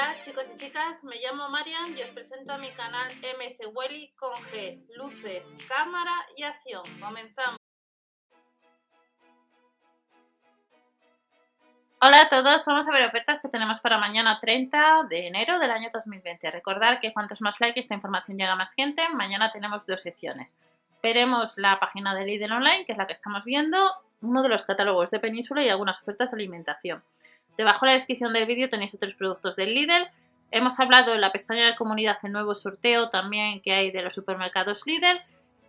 Hola chicos y chicas, me llamo Marian y os presento a mi canal MS Welly con G, luces, cámara y acción. Comenzamos. Hola a todos, vamos a ver ofertas que tenemos para mañana 30 de enero del año 2020. Recordar que cuantos más likes esta información llega a más gente, mañana tenemos dos secciones. Veremos la página de Lidl Online, que es la que estamos viendo, uno de los catálogos de Península y algunas ofertas de alimentación. Debajo de la descripción del vídeo tenéis otros productos del Lidl. Hemos hablado en la pestaña de comunidad el nuevo sorteo también que hay de los supermercados Lidl.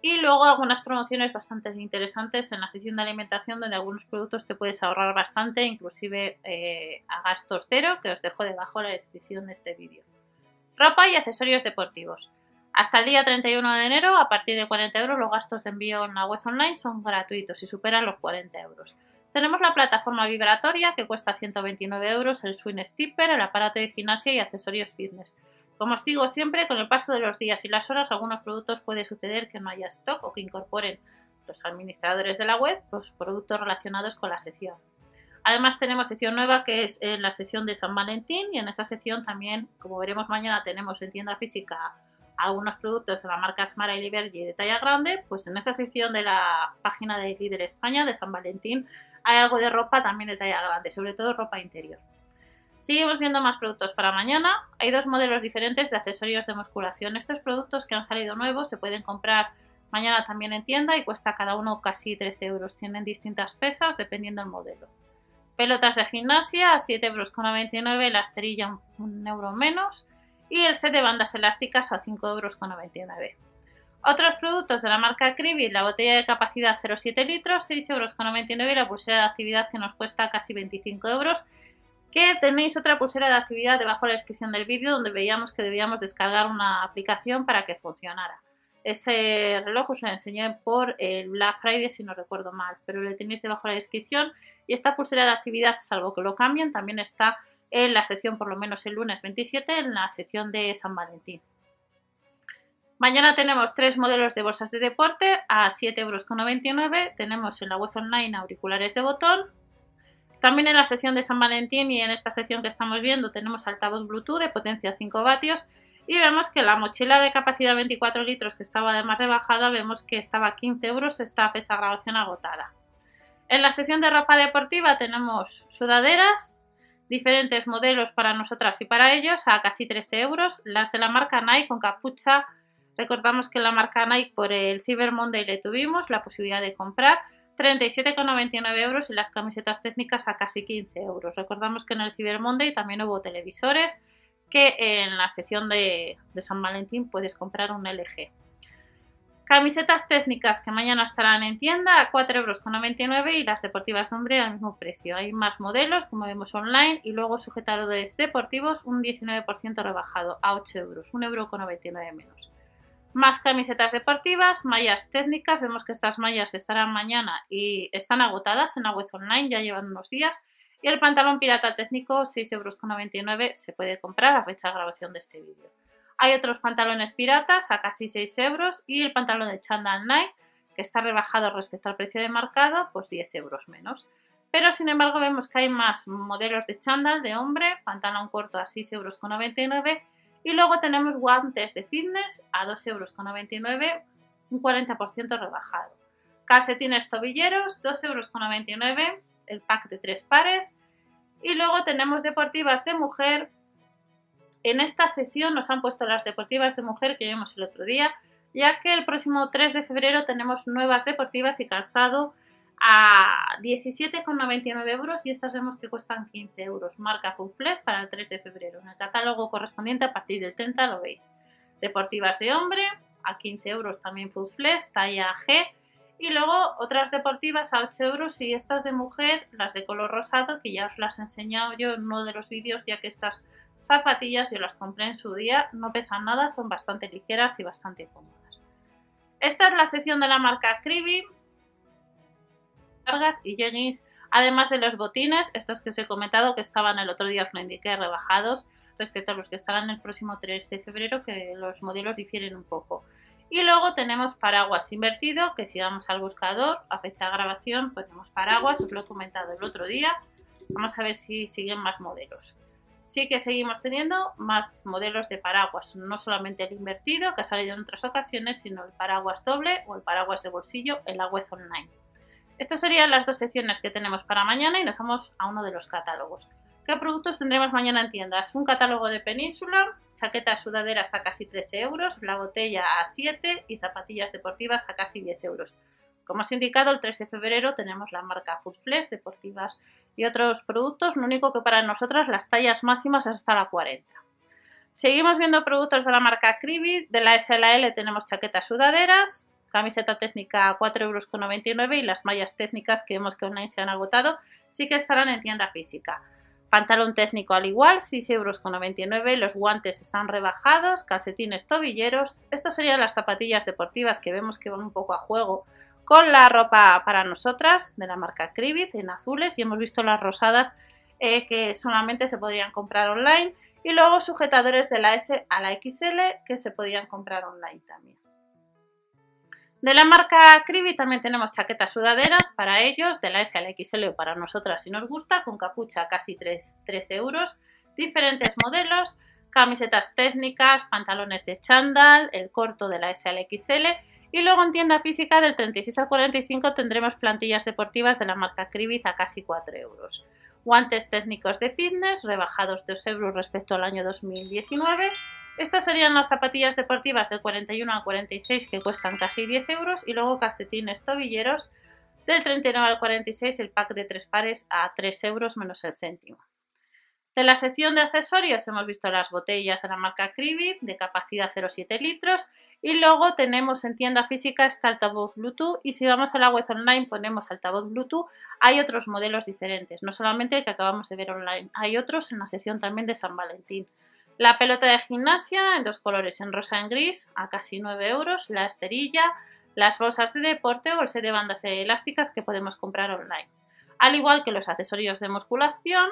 Y luego algunas promociones bastante interesantes en la sección de alimentación donde algunos productos te puedes ahorrar bastante, inclusive eh, a gastos cero, que os dejo debajo en la descripción de este vídeo. Ropa y accesorios deportivos. Hasta el día 31 de enero, a partir de 40 euros, los gastos de envío en la web online son gratuitos y superan los 40 euros. Tenemos la plataforma vibratoria que cuesta 129 euros, el Swing Stipper, el aparato de gimnasia y accesorios fitness. Como os digo siempre, con el paso de los días y las horas, algunos productos puede suceder que no haya stock o que incorporen los administradores de la web los productos relacionados con la sección. Además tenemos sección nueva que es en la sección de San Valentín y en esa sección también, como veremos mañana, tenemos en tienda física algunos productos de la marca Smara y Liberty de talla grande, pues en esa sección de la página de Líder España de San Valentín hay algo de ropa también de talla grande, sobre todo ropa interior. Seguimos viendo más productos para mañana. Hay dos modelos diferentes de accesorios de musculación. Estos productos que han salido nuevos se pueden comprar mañana también en tienda y cuesta cada uno casi 13 euros. Tienen distintas pesas dependiendo del modelo. Pelotas de gimnasia a 7,99 euros, la esterilla un euro menos y el set de bandas elásticas a 5,99 euros. Otros productos de la marca Cribit, la botella de capacidad 0,7 litros, 6,99 euros y la pulsera de actividad que nos cuesta casi 25 euros. Que tenéis otra pulsera de actividad debajo de la descripción del vídeo donde veíamos que debíamos descargar una aplicación para que funcionara. Ese reloj os lo enseñé por el Black Friday si no recuerdo mal, pero lo tenéis debajo de la descripción. Y esta pulsera de actividad, salvo que lo cambien, también está en la sección, por lo menos el lunes 27, en la sección de San Valentín. Mañana tenemos tres modelos de bolsas de deporte a 7,99 euros. Tenemos en la web online auriculares de botón. También en la sección de San Valentín y en esta sección que estamos viendo tenemos altavoz Bluetooth de potencia 5 vatios. Y vemos que la mochila de capacidad 24 litros que estaba además rebajada, vemos que estaba a 15 euros, esta fecha de grabación agotada. En la sección de ropa deportiva tenemos sudaderas, diferentes modelos para nosotras y para ellos a casi 13 euros. Las de la marca Nike con capucha Recordamos que la marca Nike por el Cyber Monday le tuvimos la posibilidad de comprar 37,99 euros y las camisetas técnicas a casi 15 euros. Recordamos que en el Cyber Monday también hubo televisores que en la sección de, San Valentín puedes comprar un LG. Camisetas técnicas que mañana estarán en tienda a 4,99 euros y las deportivas de hombre al mismo precio. Hay más modelos, como vemos online, y luego sujetadores deportivos un 19% rebajado a 8 euros, 1,99 euro menos. Más camisetas deportivas, mallas técnicas. Vemos que estas mallas estarán mañana y están agotadas en la web online, ya llevan unos días. Y el pantalón pirata técnico, 6,99 euros, se puede comprar a fecha de grabación de este vídeo. Hay otros pantalones piratas a casi 6 euros y el pantalón de Chandal Night, que está rebajado respecto al precio de mercado, pues 10 euros menos. Pero sin embargo vemos que hay más modelos de chándal de hombre, pantalón corto a 6,99 euros y luego tenemos guantes de fitness a 2,99 euros, un 40% rebajado. Calcetines tobilleros, 2,99 euros, el pack de tres pares. Y luego tenemos deportivas de mujer. En esta sección nos han puesto las deportivas de mujer que vimos el otro día, ya que el próximo 3 de febrero tenemos nuevas deportivas y calzado a 17,99 euros y estas vemos que cuestan 15 euros. Marca Foodflex para el 3 de febrero. En el catálogo correspondiente a partir del 30 lo veis. Deportivas de hombre a 15 euros también Foodflex, talla G. Y luego otras deportivas a 8 euros y estas de mujer, las de color rosado, que ya os las he enseñado yo en uno de los vídeos, ya que estas zapatillas yo las compré en su día, no pesan nada, son bastante ligeras y bastante cómodas. Esta es la sección de la marca Cribi, cargas y jeggings, además de los botines, estos que os he comentado que estaban el otro día, os lo indiqué, rebajados respecto a los que estarán el próximo 3 de febrero, que los modelos difieren un poco. Y luego tenemos paraguas invertido, que si vamos al buscador, a fecha de grabación, ponemos paraguas, os lo he comentado el otro día. Vamos a ver si siguen más modelos. sí que seguimos teniendo más modelos de paraguas, no solamente el invertido que ha salido en otras ocasiones, sino el paraguas doble o el paraguas de bolsillo en la online. Estas serían las dos secciones que tenemos para mañana y nos vamos a uno de los catálogos. ¿Qué productos tendremos mañana en tiendas? Un catálogo de Península, chaquetas sudaderas a casi 13 euros, la botella a 7 y zapatillas deportivas a casi 10 euros. Como os he indicado, el 3 de febrero tenemos la marca Foodflex, deportivas y otros productos, lo único que para nosotras las tallas máximas es hasta la 40. Seguimos viendo productos de la marca Cribit, de la SLL tenemos chaquetas sudaderas, camiseta técnica a 4,99 euros y las mallas técnicas que vemos que online se han agotado sí que estarán en tienda física. Pantalón técnico al igual, 6,99 euros. Los guantes están rebajados, calcetines tobilleros. Estas serían las zapatillas deportivas que vemos que van un poco a juego con la ropa para nosotras de la marca Cribit en azules y hemos visto las rosadas eh, que solamente se podrían comprar online y luego sujetadores de la S a la XL que se podían comprar online también. De la marca Cribit también tenemos chaquetas sudaderas para ellos, de la S a XL para nosotras si nos gusta, con capucha casi 13 euros, diferentes modelos, camisetas técnicas, pantalones de chándal, el corto de la S a XL y luego en tienda física del 36 al 45 tendremos plantillas deportivas de la marca Cribit a casi 4 euros. Guantes técnicos de fitness rebajados 2 euros respecto al año 2019 estas serían las zapatillas deportivas del 41 al 46 que cuestan casi 10 euros y luego calcetines tobilleros del 39 al 46 el pack de tres pares a 3 euros menos el céntimo. De la sección de accesorios hemos visto las botellas de la marca Cribit de capacidad 0,7 litros y luego tenemos en tienda física este altavoz Bluetooth y si vamos a la web online ponemos altavoz Bluetooth, hay otros modelos diferentes, no solamente el que acabamos de ver online, hay otros en la sección también de San Valentín. La pelota de gimnasia en dos colores, en rosa y en gris, a casi 9 euros. La esterilla, las bolsas de deporte o el set de bandas elásticas que podemos comprar online. Al igual que los accesorios de musculación,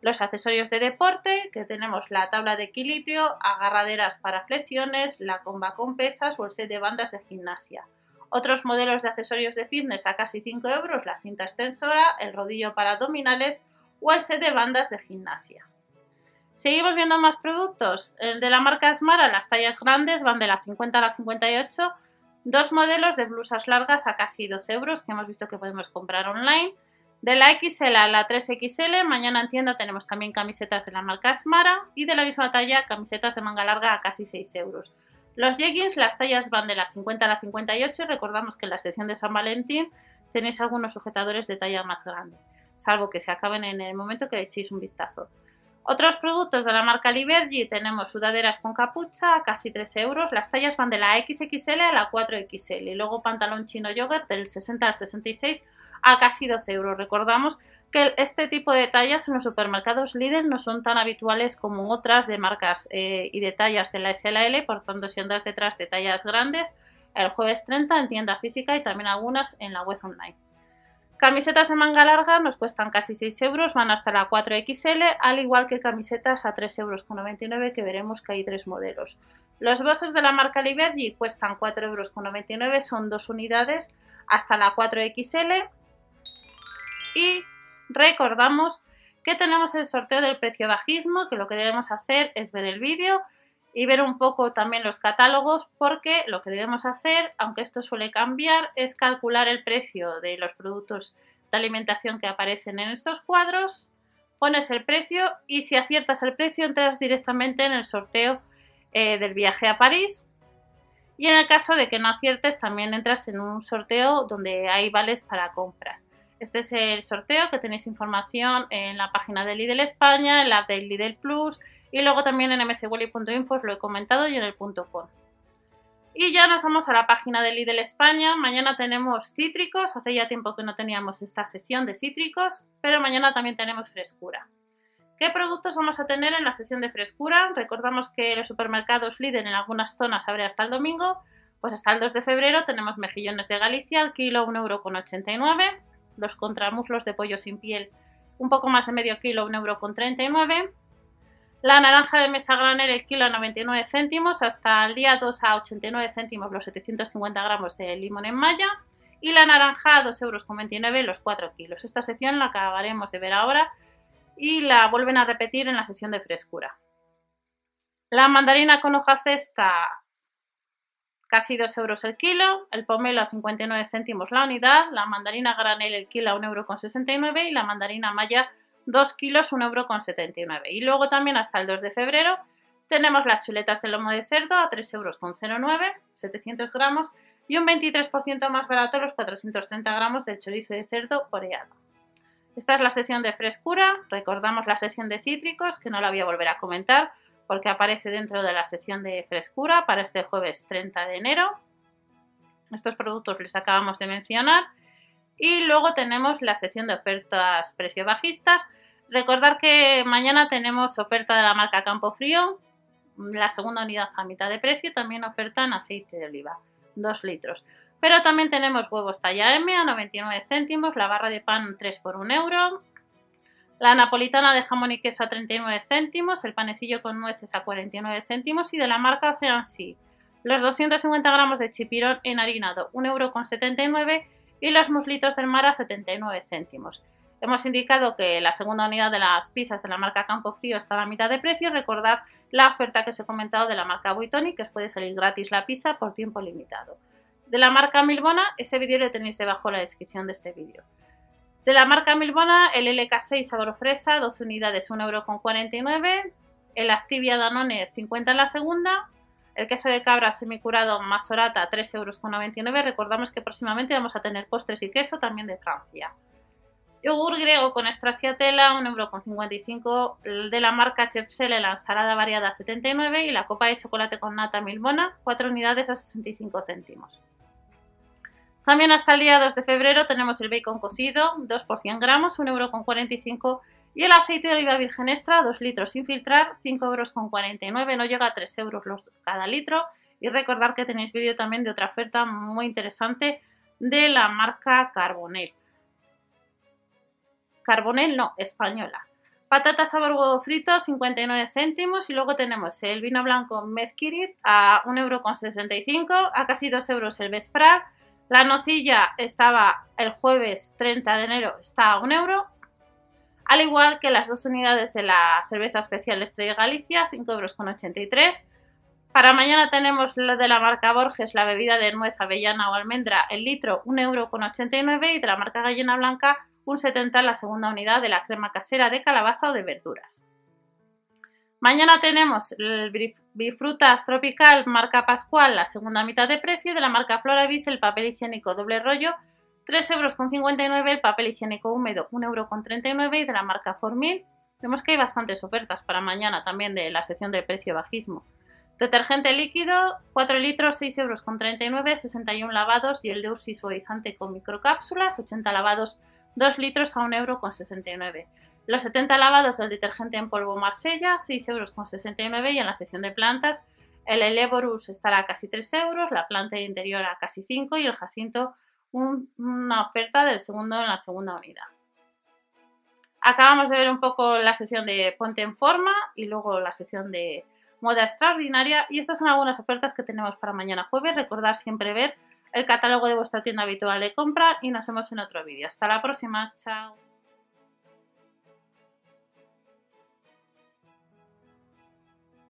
los accesorios de deporte, que tenemos la tabla de equilibrio, agarraderas para flexiones, la comba con pesas o el set de bandas de gimnasia. Otros modelos de accesorios de fitness a casi 5 euros, la cinta extensora, el rodillo para abdominales o el set de bandas de gimnasia. Seguimos viendo más productos. El de la marca Smara, las tallas grandes van de la 50 a la 58. Dos modelos de blusas largas a casi 12 euros que hemos visto que podemos comprar online. De la XL a la 3XL, mañana en tienda tenemos también camisetas de la marca Smara y de la misma talla camisetas de manga larga a casi 6 euros. Los jeggings, las tallas van de la 50 a la 58 recordamos que en la sección de San Valentín tenéis algunos sujetadores de talla más grande, salvo que se acaben en el momento que echéis un vistazo. Otros productos de la marca Libergy tenemos sudaderas con capucha a casi 13 euros. Las tallas van de la XXL a la 4XL y luego pantalón chino yogurt del 60 al 66 a casi 12 euros. Recordamos que este tipo de tallas en los supermercados Lidl no son tan habituales como otras de marcas eh, y de tallas de la SLL, por tanto si andas detrás de tallas grandes, el jueves 30 en tienda física y también algunas en la web online. Camisetas de manga larga nos cuestan casi 6 euros, van hasta la 4XL, al igual que camisetas a 3,99 euros, que veremos que hay tres modelos. Los bolsos de la marca Liberty cuestan 4,99 euros, son dos unidades hasta la 4XL. Y recordamos que tenemos el sorteo del precio bajismo, que lo que debemos hacer es ver el vídeo y ver un poco también los catálogos porque lo que debemos hacer, aunque esto suele cambiar, es calcular el precio de los productos de alimentación que aparecen en estos cuadros, pones el precio y si aciertas el precio entras directamente en el sorteo eh, del viaje a París y en el caso de que no aciertes también entras en un sorteo donde hay vales para compras. Este es el sorteo que tenéis información en la página de Lidl España, en la de Lidl Plus y luego también en mswally.info os lo he comentado y en el punto .com. Y ya nos vamos a la página de Lidl España. Mañana tenemos cítricos. Hace ya tiempo que no teníamos esta sesión de cítricos, pero mañana también tenemos frescura. ¿Qué productos vamos a tener en la sesión de frescura? Recordamos que los supermercados Lidl en algunas zonas abre hasta el domingo. Pues hasta el 2 de febrero tenemos mejillones de Galicia al kilo 1,89€. Los contramuslos de pollo sin piel un poco más de medio kilo 1,39€. La naranja de mesa granel el kilo a 99 céntimos, hasta el día 2 a 89 céntimos los 750 gramos de limón en malla y la naranja a 2,29 euros los 4 kilos. Esta sección la acabaremos de ver ahora y la vuelven a repetir en la sesión de frescura. La mandarina con hoja cesta casi 2 euros el kilo, el pomelo a 59 céntimos la unidad, la mandarina granel el kilo a 1,69 euro y la mandarina maya 2 kilos 1,79 euro. Y luego también hasta el 2 de febrero tenemos las chuletas de lomo de cerdo a 3,09 euros, 700 gramos, y un 23% más barato los 430 gramos del chorizo de cerdo oreado. Esta es la sesión de frescura, recordamos la sesión de cítricos, que no la voy a volver a comentar porque aparece dentro de la sesión de frescura para este jueves 30 de enero. Estos productos les acabamos de mencionar. Y luego tenemos la sesión de ofertas precio bajistas. Recordar que mañana tenemos oferta de la marca Campo Frío, la segunda unidad a mitad de precio, también oferta en aceite de oliva, 2 litros. Pero también tenemos huevos talla M a 99 céntimos, la barra de pan 3 por 1 euro, la napolitana de jamón y queso a 39 céntimos, el panecillo con nueces a 49 céntimos y de la marca Feansi. Los 250 gramos de chipirón enharinado, 1,79 euro y los muslitos del mar a 79 céntimos. Hemos indicado que la segunda unidad de las pizzas de la marca Campo Frío está a la mitad de precio. Recordar la oferta que os he comentado de la marca Buitoni, que os puede salir gratis la pizza por tiempo limitado. De la marca Milbona, ese vídeo lo tenéis debajo en la descripción de este vídeo. De la marca Milbona, el LK6 sabor fresa, 2 unidades, 1,49€. El Activia Danone, 50 en la segunda. El queso de cabra semicurado Masorata, 3,99€. Recordamos que próximamente vamos a tener postres y queso también de Francia. Yogur griego con estracciatella, 1,55€ de la marca Chefsele, la ensalada variada 79 y la copa de chocolate con nata Milbona, 4 unidades a 65 céntimos. También hasta el día 2 de febrero tenemos el bacon cocido, 2 por 100 gramos, 1,45€ y el aceite de oliva virgen extra, 2 litros sin filtrar, 5,49€, no llega a 3 euros cada litro. Y recordar que tenéis vídeo también de otra oferta muy interesante de la marca Carbonel. Carbonel no, española. Patata sabor huevo frito, 59 céntimos. Y luego tenemos el vino blanco Mezquiriz a 1,65€, a casi 2 euros el Vesprar la nocilla estaba el jueves 30 de enero, está a un euro. Al igual que las dos unidades de la cerveza especial Estrella Galicia, 5,83 euros. Para mañana tenemos la de la marca Borges, la bebida de nuez, avellana o almendra, el litro 1,89 euro y de la marca Gallina Blanca un 70 la segunda unidad de la crema casera de calabaza o de verduras. Mañana tenemos el Bifrutas Tropical marca Pascual, la segunda mitad de precio, de la marca Floravis el papel higiénico doble rollo, 3,59 euros, el papel higiénico húmedo 1,39 euros y de la marca Formil. Vemos que hay bastantes ofertas para mañana también de la sección de precio bajismo. Detergente líquido, 4 litros, 6,39 euros, 61 lavados y el de Ursi suavizante con microcápsulas, 80 lavados, 2 litros a 1,69 euros. Los 70 lavados del detergente en polvo Marsella, 6,69 euros y en la sección de plantas el Elevorus estará a casi 3 euros, la planta interior a casi 5 y el jacinto una oferta del segundo en la segunda unidad. Acabamos de ver un poco la sección de Ponte en Forma y luego la sección de Moda Extraordinaria y estas son algunas ofertas que tenemos para mañana jueves. Recordar siempre ver el catálogo de vuestra tienda habitual de compra y nos vemos en otro vídeo. Hasta la próxima, chao.